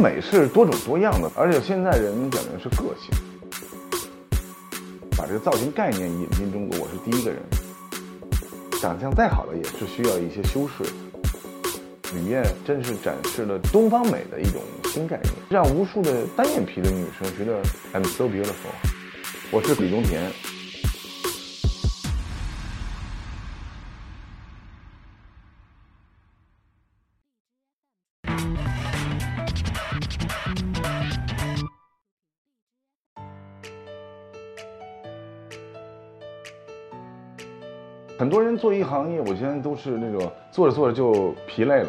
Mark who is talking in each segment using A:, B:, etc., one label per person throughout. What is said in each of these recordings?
A: 美是多种多样的，而且现在人讲的是个性。把这个造型概念引进中国，我是第一个人。长相再好的也是需要一些修饰。吕燕真是展示了东方美的一种新概念，让无数的单眼皮的女生觉得 I'm so beautiful。我是李宗田。很多人做一行业，我现在都是那种做着做着就疲累了，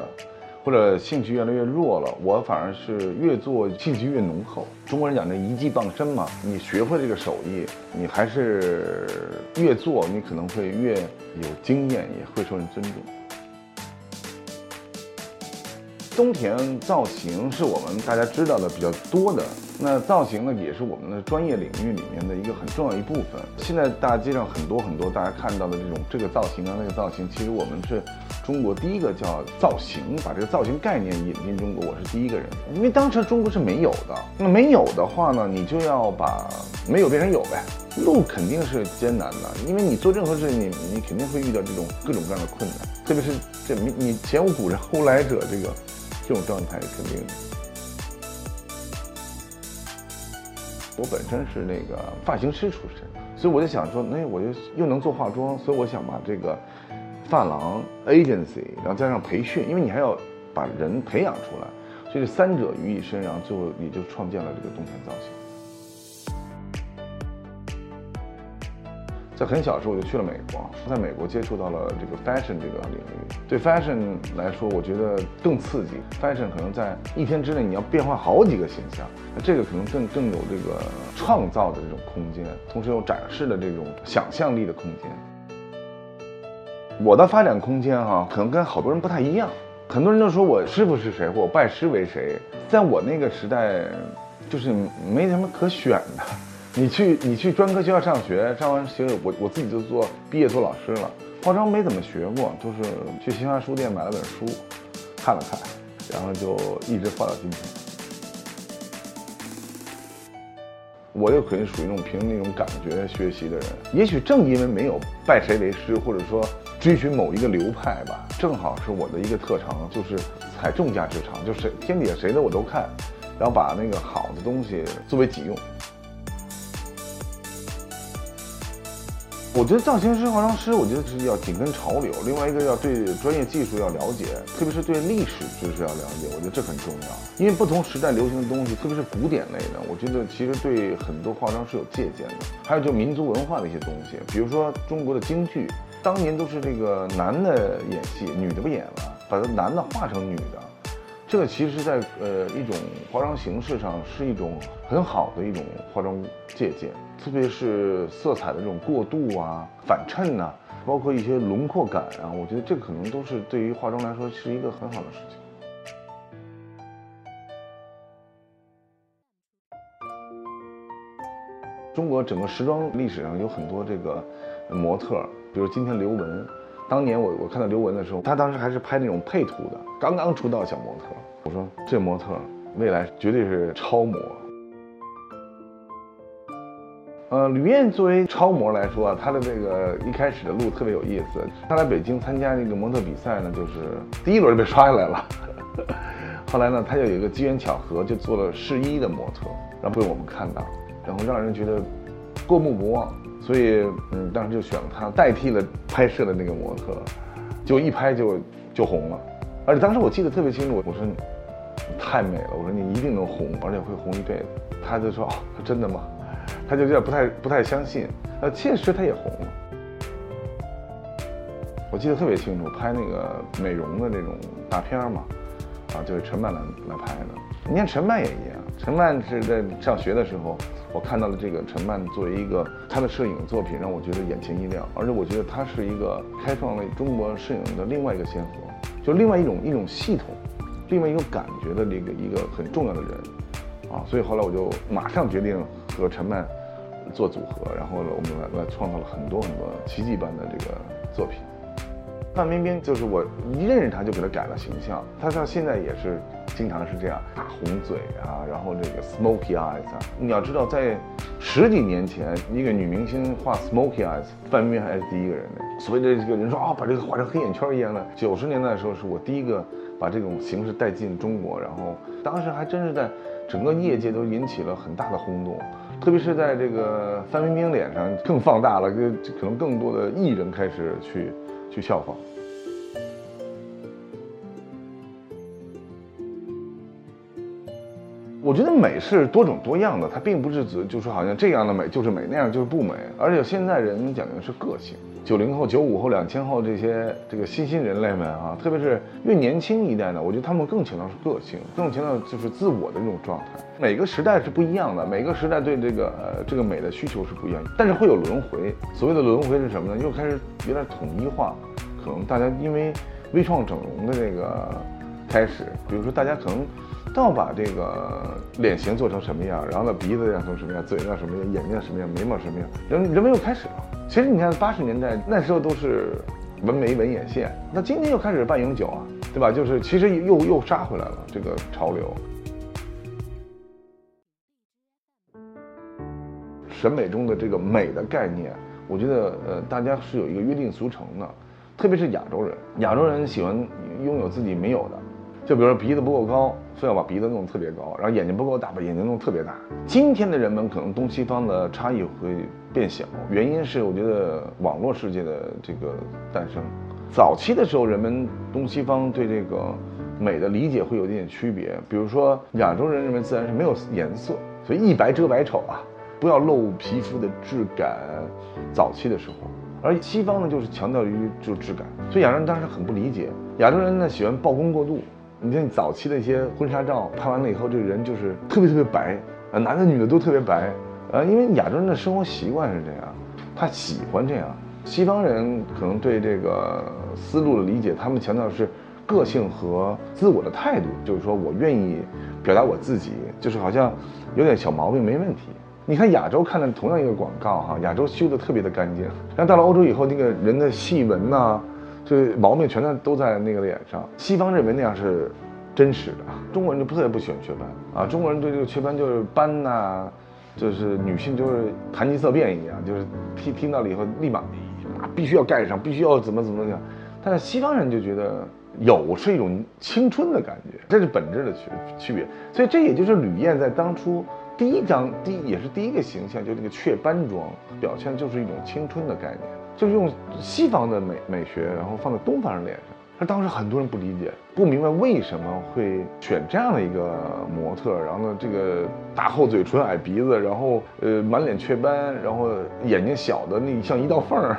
A: 或者兴趣越来越弱了。我反而是越做兴趣越浓厚。中国人讲这一技傍身嘛，你学会这个手艺，你还是越做，你可能会越有经验，也会受人尊重。东田造型是我们大家知道的比较多的，那造型呢也是我们的专业领域里面的一个很重要一部分。现在大街上很多很多大家看到的这种这个造型啊那个造型，其实我们是中国第一个叫造型，把这个造型概念引进中国，我是第一个人。因为当时中国是没有的，那没有的话呢，你就要把没有变成有呗，路肯定是艰难的，因为你做任何事情，你你肯定会遇到这种各种各样的困难，特别是这你你前无古人后来者这个。这种状态肯定。我本身是那个发型师出身，所以我就想说，那我就又能做化妆，所以我想把这个发廊 agency，然后加上培训，因为你还要把人培养出来，所以三者于一身，然后最后也就创建了这个冬天造型。在很小的时候我就去了美国，在美国接触到了这个 fashion 这个领域。对 fashion 来说，我觉得更刺激。fashion 可能在一天之内你要变换好几个形象，那这个可能更更有这个创造的这种空间，同时有展示的这种想象力的空间。我的发展空间哈，可能跟好多人不太一样。很多人都说我师傅是谁，或我拜师为谁。在我那个时代，就是没什么可选的。你去你去专科学校上学，上完学我我自己就做毕业做老师了，化妆没怎么学过，就是去新华书店买了本书，看了看，然后就一直画到今天。我又可能属于那种凭那种感觉学习的人，也许正因为没有拜谁为师，或者说追寻某一个流派吧，正好是我的一个特长，就是采众家之长，就是天底下谁的我都看，然后把那个好的东西作为己用。我觉得造型师、化妆师，我觉得是要紧跟潮流。另外一个要对专业技术要了解，特别是对历史知识要了解。我觉得这很重要，因为不同时代流行的东西，特别是古典类的，我觉得其实对很多化妆是有借鉴的。还有就民族文化的一些东西，比如说中国的京剧，当年都是这个男的演戏，女的不演了，把男的化成女的。这个其实，在呃一种化妆形式上是一种很好的一种化妆借鉴，特别是色彩的这种过渡啊、反衬呐，包括一些轮廓感啊，我觉得这可能都是对于化妆来说是一个很好的事情。中国整个时装历史上有很多这个模特，比如今天刘雯。当年我我看到刘雯的时候，她当时还是拍那种配图的，刚刚出道小模特。我说这模特未来绝对是超模。呃，吕燕作为超模来说啊，她的这个一开始的路特别有意思。她来北京参加那个模特比赛呢，就是第一轮就被刷下来了。后来呢，她就有一个机缘巧合，就做了试衣的模特，然后被我们看到，然后让人觉得过目不忘。所以，嗯，当时就选了她代替了拍摄的那个模特，就一拍就就红了。而且当时我记得特别清楚，我说你太美了，我说你一定能红，而且会红一辈子。他就说哦，真的吗？他就有点不太不太相信。呃，确实他也红了。我记得特别清楚，拍那个美容的那种大片嘛，啊，就是陈曼来来拍的。你看陈曼也一样，陈曼是在上学的时候。我看到了这个陈曼作为一个她的摄影作品，让我觉得眼前一亮，而且我觉得她是一个开创了中国摄影的另外一个先河，就另外一种一种系统，另外一种感觉的这个一个很重要的人，啊，所以后来我就马上决定和陈曼做组合，然后呢，我们来来创造了很多很多奇迹般的这个作品。范冰冰就是我一认识她就给她改了形象，她到现在也是经常是这样大红嘴啊，然后这个 smoky eyes 啊。你要知道，在十几年前，一个女明星画 smoky eyes，范冰冰还是第一个人呢。所谓的这个人说啊，把这个画成黑眼圈一样的。九十年代的时候，是我第一个把这种形式带进中国，然后当时还真是在整个业界都引起了很大的轰动。特别是在这个范冰冰脸上更放大了，就可能更多的艺人开始去去效仿。我觉得美是多种多样的，它并不是指就说好像这样的美就是美，那样就是不美。而且现在人讲究的是个性。九零后、九五后、两千后这些这个新兴人类们啊，特别是越年轻一代呢，我觉得他们更强调是个性，更强调就是自我的这种状态。每个时代是不一样的，每个时代对这个这个美的需求是不一样，但是会有轮回。所谓的轮回是什么呢？又开始有点统一化，可能大家因为微创整容的这个开始，比如说大家可能都要把这个脸型做成什么样，然后呢鼻子要成什么样，嘴要什么样，眼睛什么样，眉毛什么样，人人们又开始了。其实你看八十年代那时候都是纹眉纹眼线，那今天又开始半永久啊，对吧？就是其实又又杀回来了这个潮流。审美中的这个美的概念，我觉得呃大家是有一个约定俗成的，特别是亚洲人，亚洲人喜欢拥有自己没有的。就比如说鼻子不够高，非要把鼻子弄得特别高，然后眼睛不够大，把眼睛弄得特别大。今天的人们可能东西方的差异会变小，原因是我觉得网络世界的这个诞生。早期的时候，人们东西方对这个美的理解会有一点区别。比如说亚洲人认为自然是没有颜色，所以一白遮百丑啊，不要露皮肤的质感。早期的时候，而西方呢就是强调于就质感，所以亚洲人当时很不理解。亚洲人呢喜欢曝光过度。你看早期的一些婚纱照拍完了以后，这个人就是特别特别白，啊，男的女的都特别白，啊，因为亚洲人的生活习惯是这样，他喜欢这样。西方人可能对这个思路的理解，他们强调的是个性和自我的态度，就是说我愿意表达我自己，就是好像有点小毛病没问题。你看亚洲看的同样一个广告哈，亚洲修的特别的干净，但到了欧洲以后，那个人的细纹呐。这毛病全在都在那个脸上。西方认为那样是真实的，中国人就特别不喜欢雀斑啊。中国人对这个雀斑就是斑呐，就是女性就是谈及色变一样，就是听听到了以后立马必须要盖上，必须要怎么怎么样。但是西方人就觉得有是一种青春的感觉，这是本质的区区别。所以这也就是吕燕在当初第一张第也是第一个形象，就这个雀斑妆表现就是一种青春的概念。就是用西方的美美学，然后放在东方人脸上。而当时很多人不理解，不明白为什么会选这样的一个模特，然后呢，这个大厚嘴唇、矮鼻子，然后呃满脸雀斑，然后眼睛小的那像一道缝儿，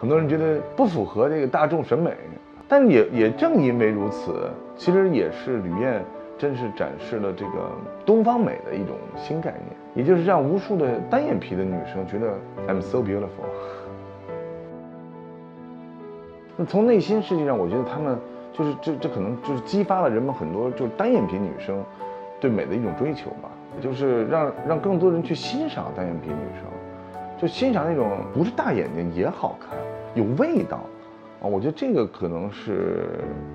A: 很多人觉得不符合这个大众审美。但也也正因为如此，其实也是吕燕真是展示了这个东方美的一种新概念，也就是让无数的单眼皮的女生觉得 I'm so beautiful。那从内心世界上，我觉得他们就是这这可能就是激发了人们很多就是单眼皮女生对美的一种追求吧，就是让让更多人去欣赏单眼皮女生，就欣赏那种不是大眼睛也好看，有味道啊。我觉得这个可能是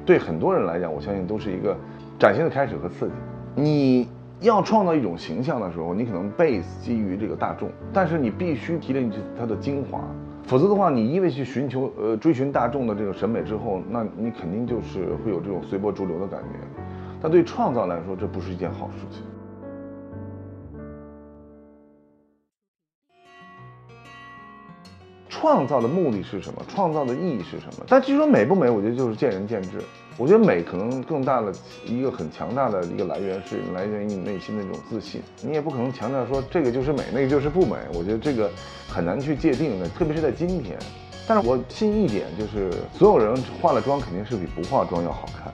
A: 对很多人来讲，我相信都是一个崭新的开始和刺激。你要创造一种形象的时候，你可能 base 基于这个大众，但是你必须提炼出它的精华。否则的话，你一味去寻求呃追寻大众的这个审美之后，那你肯定就是会有这种随波逐流的感觉。但对创造来说，这不是一件好事情。创造的目的是什么？创造的意义是什么？但至于说美不美，我觉得就是见仁见智。我觉得美可能更大的一个很强大的一个来源是来源于你内心的一种自信。你也不可能强调说这个就是美，那个就是不美。我觉得这个很难去界定的，特别是在今天。但是我信一点，就是所有人化了妆肯定是比不化妆要好看，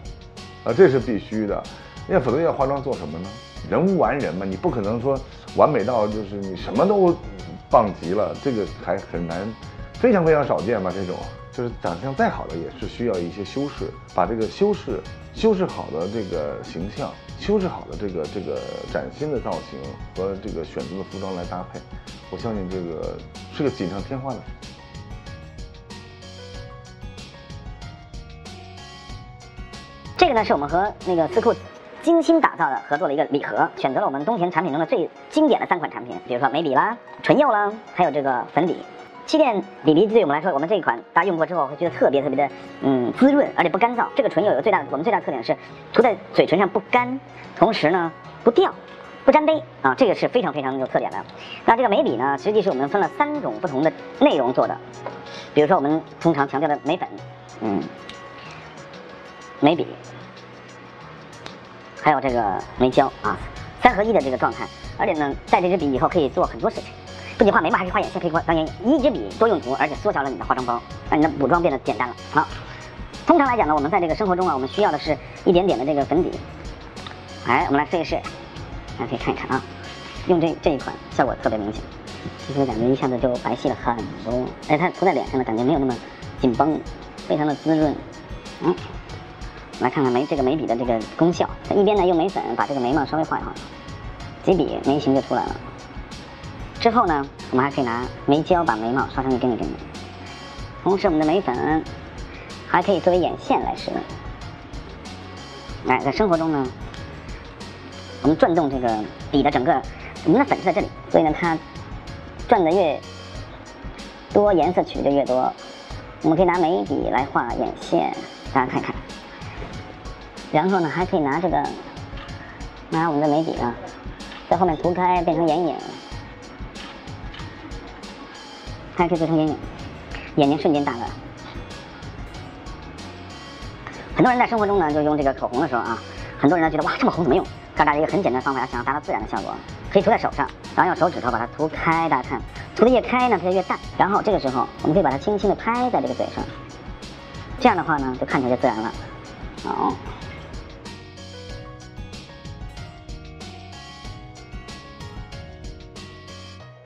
A: 啊，这是必须的。要否则要化妆做什么呢？人无完人嘛，你不可能说完美到就是你什么都棒极了，这个还很难，非常非常少见吧？这种。就是长相再好的，也是需要一些修饰，把这个修饰修饰好的这个形象，修饰好的这个这个崭新的造型和这个选择的服装来搭配，我相信这个是个锦上添花的这。
B: 个呢是我们和那个斯库精心打造的合作的一个礼盒，选择了我们东田产品中的最经典的三款产品，比如说眉笔啦、唇釉啦，还有这个粉底。气垫底梨对我们来说，我们这一款大家用过之后会觉得特别特别的嗯滋润，而且不干燥。这个唇釉有个最大我们最大特点是涂在嘴唇上不干，同时呢不掉。不沾杯啊，这个是非常非常有特点的。那这个眉笔呢，实际是我们分了三种不同的内容做的。比如说我们通常强调的眉粉，嗯，眉笔，还有这个眉胶啊，三合一的这个状态。而且呢，带这支笔以后可以做很多事情，不仅画眉毛，还可以画眼线，可以画当眼影。一支笔多用途，而且缩小了你的化妆包，让你的补妆变得简单了。好，通常来讲呢，我们在这个生活中啊，我们需要的是一点点的这个粉底。哎，我们来试一试。大家可以看一看啊，用这这一款效果特别明显，其实感觉一下子就白皙了很多，而且它涂在脸上呢感觉没有那么紧绷，非常的滋润。嗯，来看看眉这个眉笔的这个功效，一边呢用眉粉把这个眉毛稍微画一画，几笔眉形就出来了。之后呢，我们还可以拿眉胶把眉毛刷成一根一根的，同时我们的眉粉还可以作为眼线来使用。来，在生活中呢。我们转动这个笔的整个，我们的粉是在这里，所以呢，它转的越多，颜色取的越多。我们可以拿眉笔来画眼线，大家看看。然后呢，还可以拿这个，拿我们的眉笔啊，在后面涂开变成眼影，还可以做成眼影，眼睛瞬间大了。很多人在生活中呢，就用这个口红的时候啊，很多人呢觉得哇，这么红怎么用？告诉大家一个很简单的方法，想要达到自然的效果，可以涂在手上，然后用手指头把它涂开。大家看，涂的越开呢，它就越淡。然后这个时候，我们可以把它轻轻的拍在这个嘴上，这样的话呢，就看起来就自然了。好，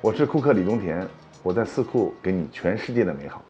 A: 我是库克李东田，我在四库给你全世界的美好。